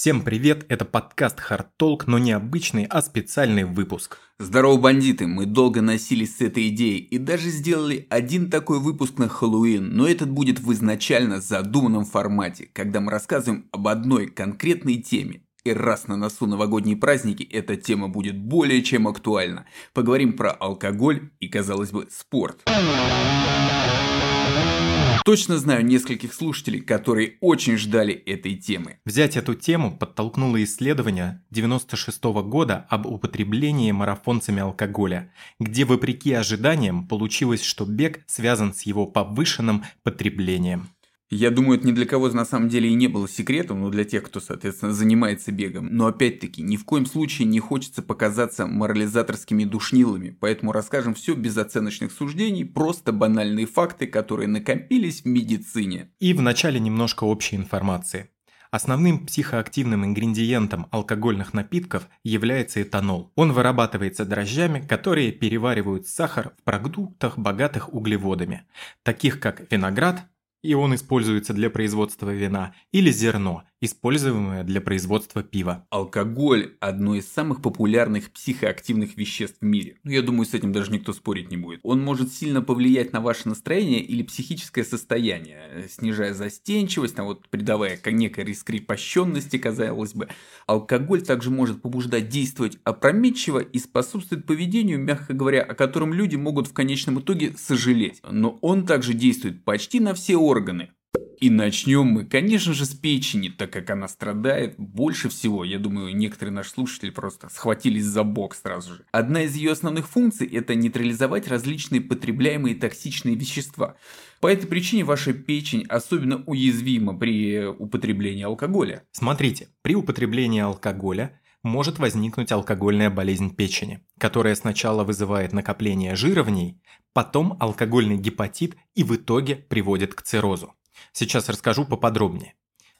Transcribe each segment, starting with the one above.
Всем привет, это подкаст Hard Talk, но не обычный, а специальный выпуск. Здорово, бандиты! Мы долго носились с этой идеей и даже сделали один такой выпуск на Хэллоуин, но этот будет в изначально задуманном формате, когда мы рассказываем об одной конкретной теме. И раз на носу новогодние праздники, эта тема будет более чем актуальна. Поговорим про алкоголь и, казалось бы, спорт. Точно знаю нескольких слушателей, которые очень ждали этой темы. Взять эту тему подтолкнуло исследование 96 года об употреблении марафонцами алкоголя, где вопреки ожиданиям получилось, что бег связан с его повышенным потреблением. Я думаю, это ни для кого на самом деле и не было секретом, но для тех, кто, соответственно, занимается бегом. Но опять-таки, ни в коем случае не хочется показаться морализаторскими душнилами, поэтому расскажем все без оценочных суждений, просто банальные факты, которые накопились в медицине. И вначале немножко общей информации. Основным психоактивным ингредиентом алкогольных напитков является этанол. Он вырабатывается дрожжами, которые переваривают сахар в продуктах, богатых углеводами, таких как виноград, и он используется для производства вина, или зерно, используемое для производства пива. Алкоголь – одно из самых популярных психоактивных веществ в мире. Ну, я думаю, с этим даже никто спорить не будет. Он может сильно повлиять на ваше настроение или психическое состояние, снижая застенчивость, а вот придавая некой раскрепощенности, казалось бы. Алкоголь также может побуждать действовать опрометчиво и способствует поведению, мягко говоря, о котором люди могут в конечном итоге сожалеть. Но он также действует почти на все органы, и начнем мы, конечно же, с печени, так как она страдает больше всего. Я думаю, некоторые наши слушатели просто схватились за бок сразу же. Одна из ее основных функций – это нейтрализовать различные потребляемые токсичные вещества. По этой причине ваша печень особенно уязвима при употреблении алкоголя. Смотрите, при употреблении алкоголя может возникнуть алкогольная болезнь печени, которая сначала вызывает накопление жира в ней, потом алкогольный гепатит и в итоге приводит к циррозу. Сейчас расскажу поподробнее.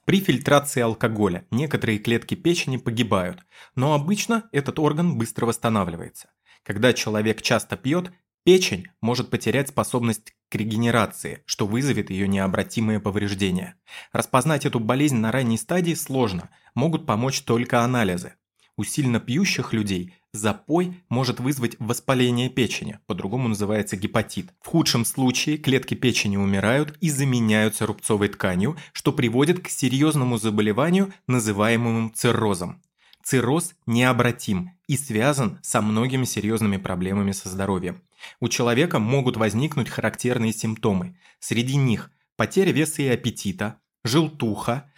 При фильтрации алкоголя некоторые клетки печени погибают, но обычно этот орган быстро восстанавливается. Когда человек часто пьет, печень может потерять способность к регенерации, что вызовет ее необратимые повреждения. Распознать эту болезнь на ранней стадии сложно, могут помочь только анализы. У сильно пьющих людей запой может вызвать воспаление печени, по-другому называется гепатит. В худшем случае клетки печени умирают и заменяются рубцовой тканью, что приводит к серьезному заболеванию, называемому циррозом. Цирроз необратим и связан со многими серьезными проблемами со здоровьем. У человека могут возникнуть характерные симптомы. Среди них потеря веса и аппетита, желтуха,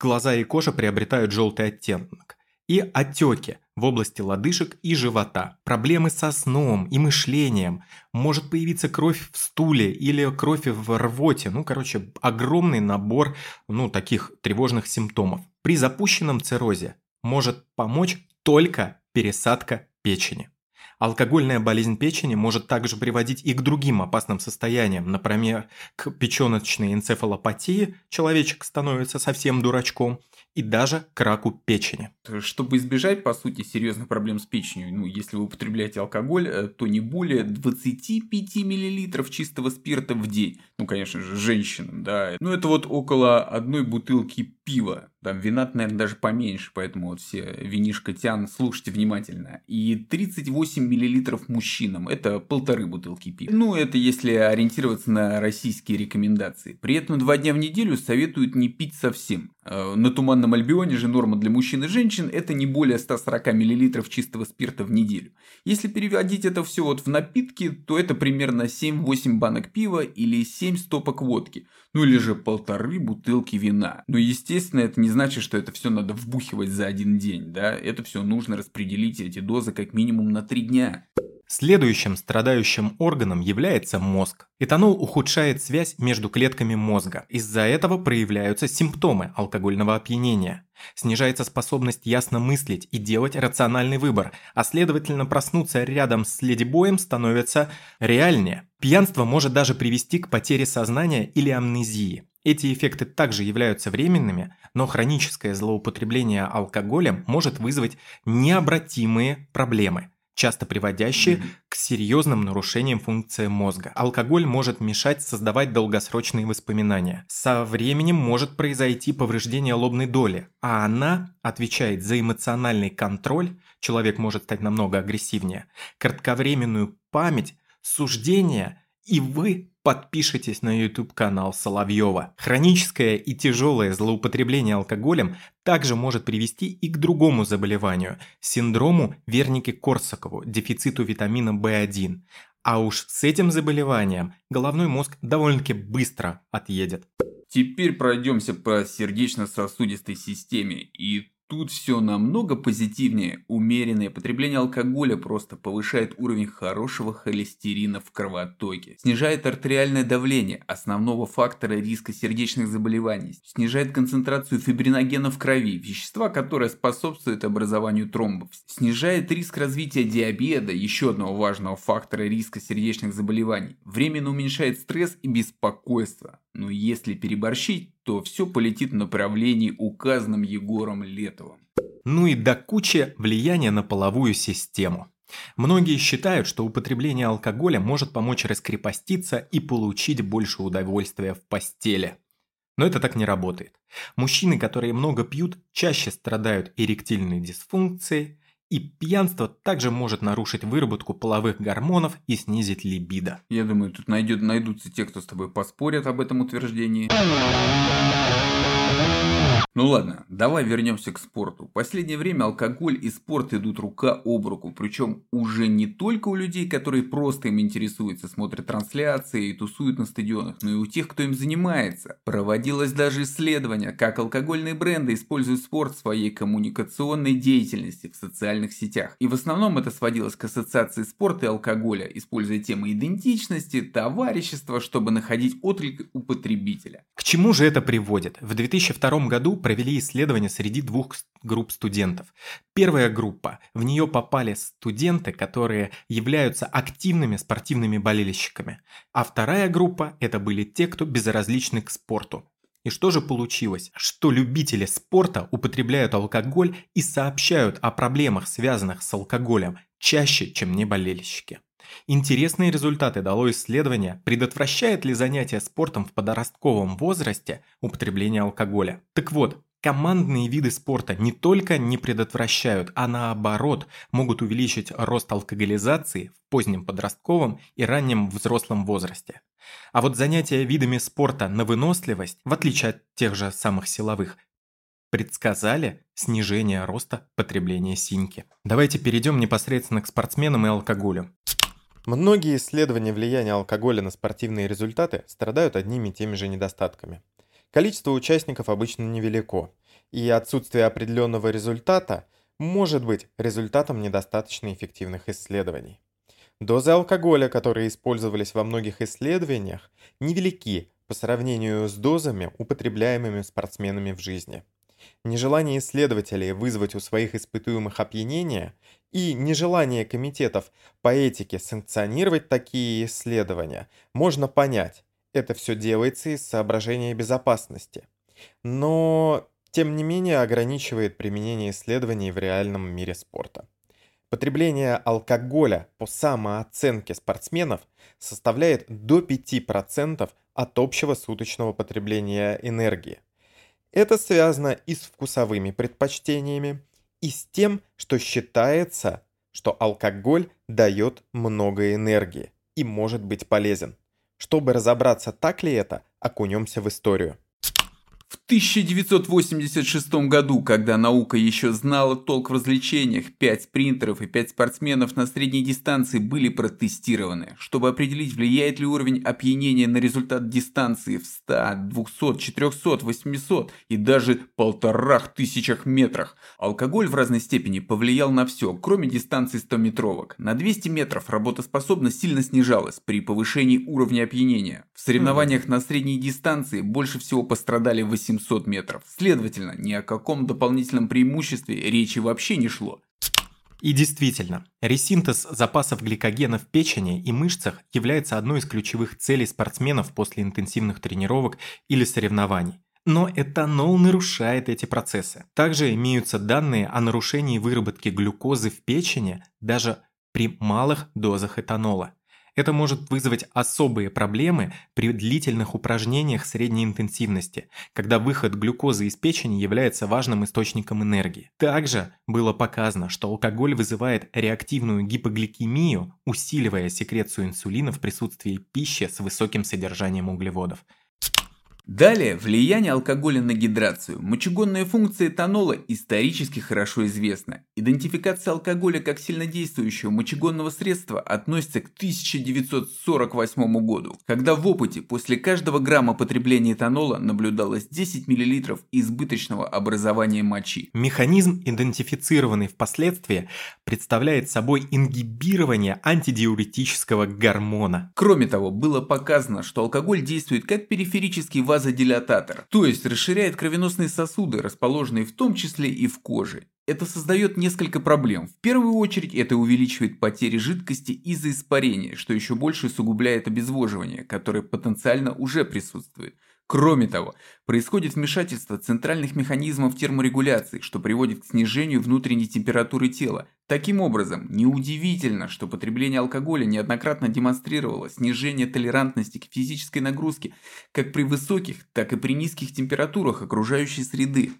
глаза и кожа приобретают желтый оттенок, и отеки в области лодыжек и живота, проблемы со сном и мышлением, может появиться кровь в стуле или кровь в рвоте, ну, короче, огромный набор, ну, таких тревожных симптомов. При запущенном циррозе может помочь только пересадка печени. Алкогольная болезнь печени может также приводить и к другим опасным состояниям, например, к печеночной энцефалопатии, человечек становится совсем дурачком, и даже к раку печени. Чтобы избежать, по сути, серьезных проблем с печенью, ну, если вы употребляете алкоголь, э, то не более 25 мл чистого спирта в день. Ну, конечно же, женщинам, да. Ну, это вот около одной бутылки пива. Там вина, наверное, даже поменьше, поэтому вот все винишко тян, слушайте внимательно. И 38 мл мужчинам, это полторы бутылки пива. Ну, это если ориентироваться на российские рекомендации. При этом два дня в неделю советуют не пить совсем. Э, на Туманном Альбионе же норма для мужчин и женщин это не более 140 мл чистого спирта в неделю. Если переводить это все вот в напитки, то это примерно 7-8 банок пива или 7 стопок водки. Ну или же полторы бутылки вина. Но естественно это не значит, что это все надо вбухивать за один день. Да? Это все нужно распределить эти дозы как минимум на 3 дня. Следующим страдающим органом является мозг. Этанол ухудшает связь между клетками мозга. Из-за этого проявляются симптомы алкогольного опьянения. Снижается способность ясно мыслить и делать рациональный выбор, а следовательно проснуться рядом с ледибоем становится реальнее. Пьянство может даже привести к потере сознания или амнезии. Эти эффекты также являются временными, но хроническое злоупотребление алкоголем может вызвать необратимые проблемы – часто приводящие к серьезным нарушениям функции мозга. Алкоголь может мешать создавать долгосрочные воспоминания. Со временем может произойти повреждение лобной доли, а она отвечает за эмоциональный контроль, человек может стать намного агрессивнее, кратковременную память, суждение, и вы подпишитесь на YouTube-канал Соловьева. Хроническое и тяжелое злоупотребление алкоголем также может привести и к другому заболеванию – синдрому Верники-Корсакову, дефициту витамина В1. А уж с этим заболеванием головной мозг довольно-таки быстро отъедет. Теперь пройдемся по сердечно-сосудистой системе. И Тут все намного позитивнее. Умеренное потребление алкоголя просто повышает уровень хорошего холестерина в кровотоке, снижает артериальное давление, основного фактора риска сердечных заболеваний, снижает концентрацию фибриногена в крови, вещества, которое способствует образованию тромбов, снижает риск развития диабета, еще одного важного фактора риска сердечных заболеваний, временно уменьшает стресс и беспокойство. Но если переборщить, то все полетит в направлении, указанном Егором Летовым. Ну и до кучи влияния на половую систему. Многие считают, что употребление алкоголя может помочь раскрепоститься и получить больше удовольствия в постели. Но это так не работает. Мужчины, которые много пьют, чаще страдают эректильной дисфункцией, и пьянство также может нарушить выработку половых гормонов и снизить либидо. Я думаю, тут найдет, найдутся те, кто с тобой поспорят об этом утверждении. Ну ладно, давай вернемся к спорту. В последнее время алкоголь и спорт идут рука об руку. Причем уже не только у людей, которые просто им интересуются, смотрят трансляции и тусуют на стадионах, но и у тех, кто им занимается. Проводилось даже исследование, как алкогольные бренды используют спорт в своей коммуникационной деятельности в социальных сетях. И в основном это сводилось к ассоциации спорта и алкоголя, используя темы идентичности, товарищества, чтобы находить отклик у потребителя. К чему же это приводит? В 2002 году провели исследование среди двух групп студентов. Первая группа, в нее попали студенты, которые являются активными спортивными болельщиками. А вторая группа – это были те, кто безразличны к спорту. И что же получилось? Что любители спорта употребляют алкоголь и сообщают о проблемах, связанных с алкоголем, чаще, чем не болельщики. Интересные результаты дало исследование, предотвращает ли занятие спортом в подростковом возрасте употребление алкоголя. Так вот, Командные виды спорта не только не предотвращают, а наоборот могут увеличить рост алкоголизации в позднем подростковом и раннем взрослом возрасте. А вот занятия видами спорта на выносливость, в отличие от тех же самых силовых, предсказали снижение роста потребления синьки. Давайте перейдем непосредственно к спортсменам и алкоголю. Многие исследования влияния алкоголя на спортивные результаты страдают одними и теми же недостатками. Количество участников обычно невелико, и отсутствие определенного результата может быть результатом недостаточно эффективных исследований. Дозы алкоголя, которые использовались во многих исследованиях, невелики по сравнению с дозами, употребляемыми спортсменами в жизни. Нежелание исследователей вызвать у своих испытуемых опьянение и нежелание комитетов по этике санкционировать такие исследования можно понять. Это все делается из соображения безопасности. Но, тем не менее, ограничивает применение исследований в реальном мире спорта. Потребление алкоголя по самооценке спортсменов составляет до 5% от общего суточного потребления энергии. Это связано и с вкусовыми предпочтениями, и с тем, что считается, что алкоголь дает много энергии и может быть полезен. Чтобы разобраться, так ли это, окунемся в историю. В 1986 году, когда наука еще знала толк в развлечениях, 5 спринтеров и 5 спортсменов на средней дистанции были протестированы, чтобы определить, влияет ли уровень опьянения на результат дистанции в 100, 200, 400, 800 и даже полторах тысячах метрах. Алкоголь в разной степени повлиял на все, кроме дистанции 100-метровок. На 200 метров работоспособность сильно снижалась при повышении уровня опьянения. В соревнованиях на средней дистанции больше всего пострадали 800 метров. Следовательно, ни о каком дополнительном преимуществе речи вообще не шло. И действительно, ресинтез запасов гликогена в печени и мышцах является одной из ключевых целей спортсменов после интенсивных тренировок или соревнований. Но этанол нарушает эти процессы. Также имеются данные о нарушении выработки глюкозы в печени даже при малых дозах этанола. Это может вызвать особые проблемы при длительных упражнениях средней интенсивности, когда выход глюкозы из печени является важным источником энергии. Также было показано, что алкоголь вызывает реактивную гипогликемию, усиливая секрецию инсулина в присутствии пищи с высоким содержанием углеводов. Далее, влияние алкоголя на гидрацию. Мочегонная функция этанола исторически хорошо известна. Идентификация алкоголя как сильнодействующего мочегонного средства относится к 1948 году, когда в опыте после каждого грамма потребления этанола наблюдалось 10 мл избыточного образования мочи. Механизм, идентифицированный впоследствии, представляет собой ингибирование антидиуретического гормона. Кроме того, было показано, что алкоголь действует как периферический вазодилатор вазодилататор, то есть расширяет кровеносные сосуды, расположенные в том числе и в коже. Это создает несколько проблем. В первую очередь это увеличивает потери жидкости из-за испарения, что еще больше усугубляет обезвоживание, которое потенциально уже присутствует. Кроме того, происходит вмешательство центральных механизмов терморегуляции, что приводит к снижению внутренней температуры тела. Таким образом, неудивительно, что потребление алкоголя неоднократно демонстрировало снижение толерантности к физической нагрузке как при высоких, так и при низких температурах окружающей среды.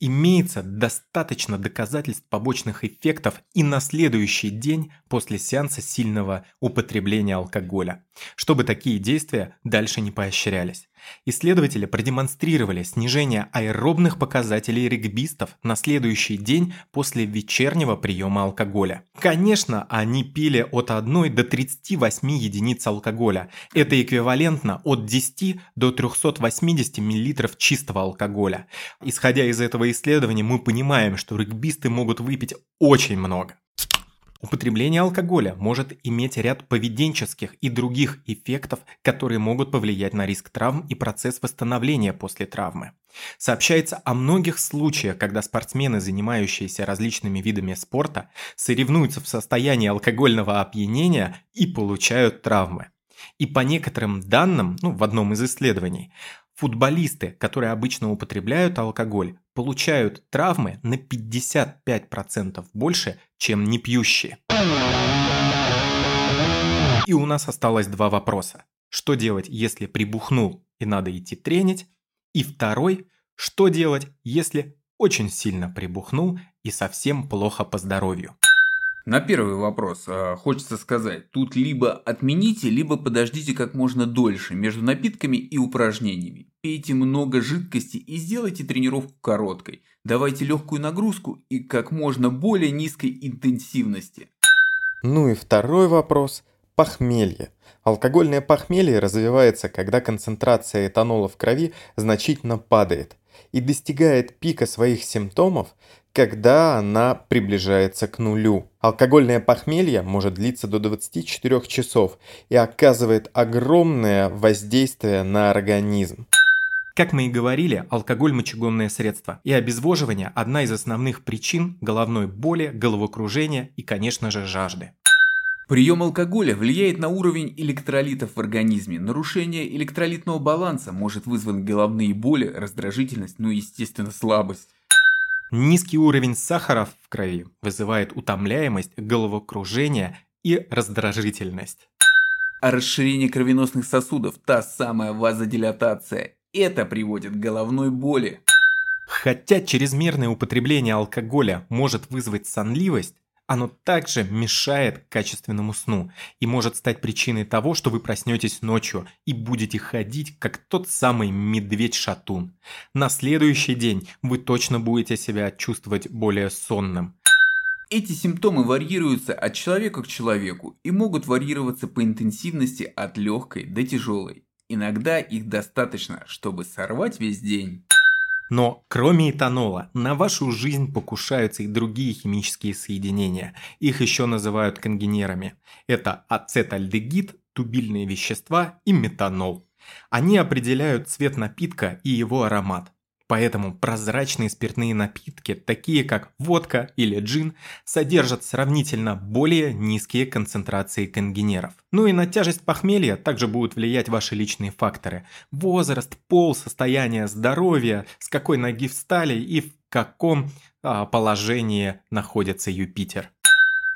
Имеется достаточно доказательств побочных эффектов и на следующий день после сеанса сильного употребления алкоголя, чтобы такие действия дальше не поощрялись. Исследователи продемонстрировали снижение аэробных показателей регбистов на следующий день после вечернего приема алкоголя. Конечно, они пили от 1 до 38 единиц алкоголя. Это эквивалентно от 10 до 380 мл чистого алкоголя. Исходя из этого исследования, мы понимаем, что регбисты могут выпить очень много. Употребление алкоголя может иметь ряд поведенческих и других эффектов, которые могут повлиять на риск травм и процесс восстановления после травмы. Сообщается о многих случаях, когда спортсмены, занимающиеся различными видами спорта, соревнуются в состоянии алкогольного опьянения и получают травмы. И по некоторым данным, ну, в одном из исследований, футболисты, которые обычно употребляют алкоголь, получают травмы на 55% больше, чем не пьющие. И у нас осталось два вопроса. Что делать, если прибухнул и надо идти тренить? И второй, что делать, если очень сильно прибухнул и совсем плохо по здоровью? На первый вопрос а, хочется сказать, тут либо отмените, либо подождите как можно дольше между напитками и упражнениями. Пейте много жидкости и сделайте тренировку короткой. Давайте легкую нагрузку и как можно более низкой интенсивности. Ну и второй вопрос – похмелье. Алкогольное похмелье развивается, когда концентрация этанола в крови значительно падает и достигает пика своих симптомов, когда она приближается к нулю. Алкогольное похмелье может длиться до 24 часов и оказывает огромное воздействие на организм. Как мы и говорили, алкоголь – мочегонное средство, и обезвоживание – одна из основных причин головной боли, головокружения и, конечно же, жажды. Прием алкоголя влияет на уровень электролитов в организме. Нарушение электролитного баланса может вызвать головные боли, раздражительность, ну и, естественно, слабость. Низкий уровень сахара в крови вызывает утомляемость, головокружение и раздражительность. А расширение кровеносных сосудов, та самая вазодилатация, это приводит к головной боли. Хотя чрезмерное употребление алкоголя может вызвать сонливость, оно также мешает качественному сну и может стать причиной того, что вы проснетесь ночью и будете ходить, как тот самый медведь-шатун. На следующий день вы точно будете себя чувствовать более сонным. Эти симптомы варьируются от человека к человеку и могут варьироваться по интенсивности от легкой до тяжелой. Иногда их достаточно, чтобы сорвать весь день. Но кроме этанола, на вашу жизнь покушаются и другие химические соединения. Их еще называют конгенерами. Это ацетальдегид, тубильные вещества и метанол. Они определяют цвет напитка и его аромат. Поэтому прозрачные спиртные напитки, такие как водка или джин, содержат сравнительно более низкие концентрации конгенеров. Ну и на тяжесть похмелья также будут влиять ваши личные факторы. Возраст, пол, состояние здоровья, с какой ноги встали и в каком а, положении находится Юпитер.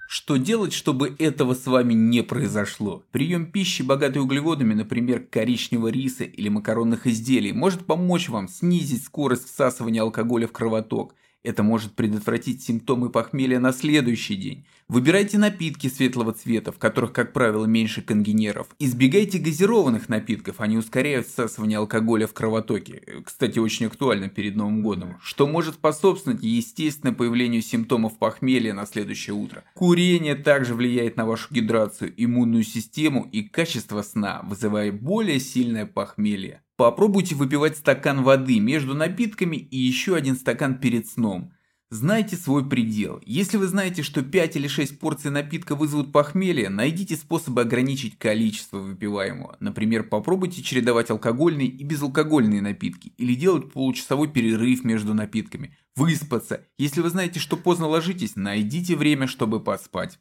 Что делать, чтобы этого с вами не произошло? Прием пищи, богатой углеводами, например, коричневого риса или макаронных изделий, может помочь вам снизить скорость всасывания алкоголя в кровоток – это может предотвратить симптомы похмелья на следующий день. Выбирайте напитки светлого цвета, в которых, как правило, меньше конгенеров. Избегайте газированных напитков, они ускоряют всасывание алкоголя в кровотоке. Кстати, очень актуально перед Новым годом. Что может способствовать естественному появлению симптомов похмелья на следующее утро. Курение также влияет на вашу гидрацию, иммунную систему и качество сна, вызывая более сильное похмелье. Попробуйте выпивать стакан воды между напитками и еще один стакан перед сном. Знайте свой предел. Если вы знаете, что 5 или 6 порций напитка вызовут похмелье, найдите способы ограничить количество выпиваемого. Например, попробуйте чередовать алкогольные и безалкогольные напитки или делать получасовой перерыв между напитками. Выспаться. Если вы знаете, что поздно ложитесь, найдите время, чтобы поспать.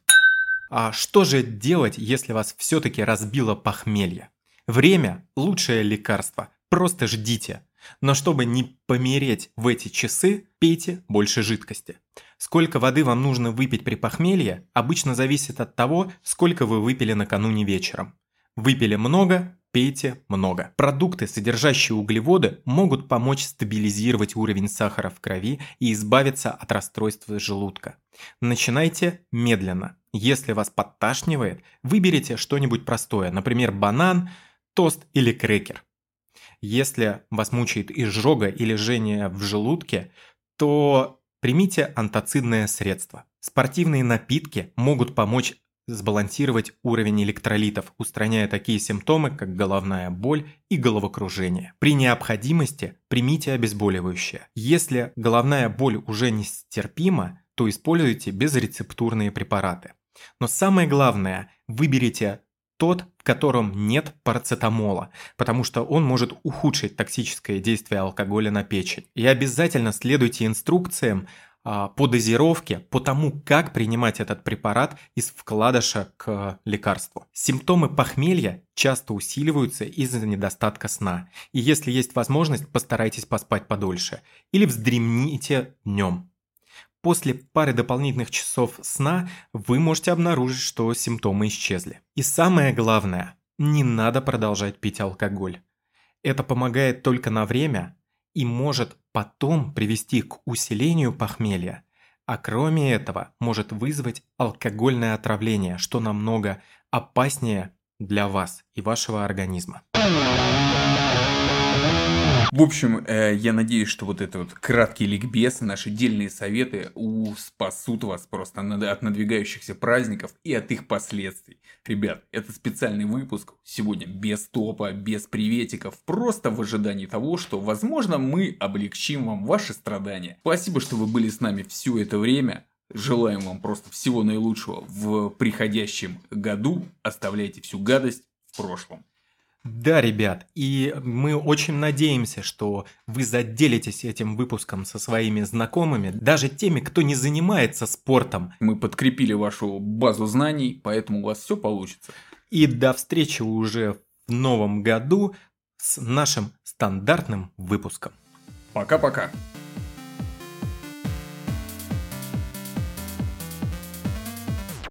А что же делать, если вас все-таки разбило похмелье? Время – лучшее лекарство. Просто ждите. Но чтобы не помереть в эти часы, пейте больше жидкости. Сколько воды вам нужно выпить при похмелье, обычно зависит от того, сколько вы выпили накануне вечером. Выпили много, пейте много. Продукты, содержащие углеводы, могут помочь стабилизировать уровень сахара в крови и избавиться от расстройства желудка. Начинайте медленно. Если вас подташнивает, выберите что-нибудь простое, например, банан – тост или крекер. Если вас мучает изжога или жжение в желудке, то примите антацидное средство. Спортивные напитки могут помочь сбалансировать уровень электролитов, устраняя такие симптомы, как головная боль и головокружение. При необходимости примите обезболивающее. Если головная боль уже нестерпима, то используйте безрецептурные препараты. Но самое главное, выберите тот, в котором нет парацетамола, потому что он может ухудшить токсическое действие алкоголя на печень. И обязательно следуйте инструкциям а, по дозировке, по тому, как принимать этот препарат из вкладыша к лекарству. Симптомы похмелья часто усиливаются из-за недостатка сна. И если есть возможность, постарайтесь поспать подольше. Или вздремните днем. После пары дополнительных часов сна вы можете обнаружить, что симптомы исчезли. И самое главное, не надо продолжать пить алкоголь. Это помогает только на время и может потом привести к усилению похмелья, а кроме этого может вызвать алкогольное отравление, что намного опаснее для вас и вашего организма. В общем, э, я надеюсь, что вот это вот краткий ликбез, наши дельные советы у спасут вас просто от надвигающихся праздников и от их последствий. Ребят, это специальный выпуск сегодня без топа, без приветиков, просто в ожидании того, что, возможно, мы облегчим вам ваши страдания. Спасибо, что вы были с нами все это время. Желаем вам просто всего наилучшего в приходящем году. Оставляйте всю гадость в прошлом. Да, ребят, и мы очень надеемся, что вы заделитесь этим выпуском со своими знакомыми, даже теми, кто не занимается спортом. Мы подкрепили вашу базу знаний, поэтому у вас все получится. И до встречи уже в новом году с нашим стандартным выпуском. Пока-пока.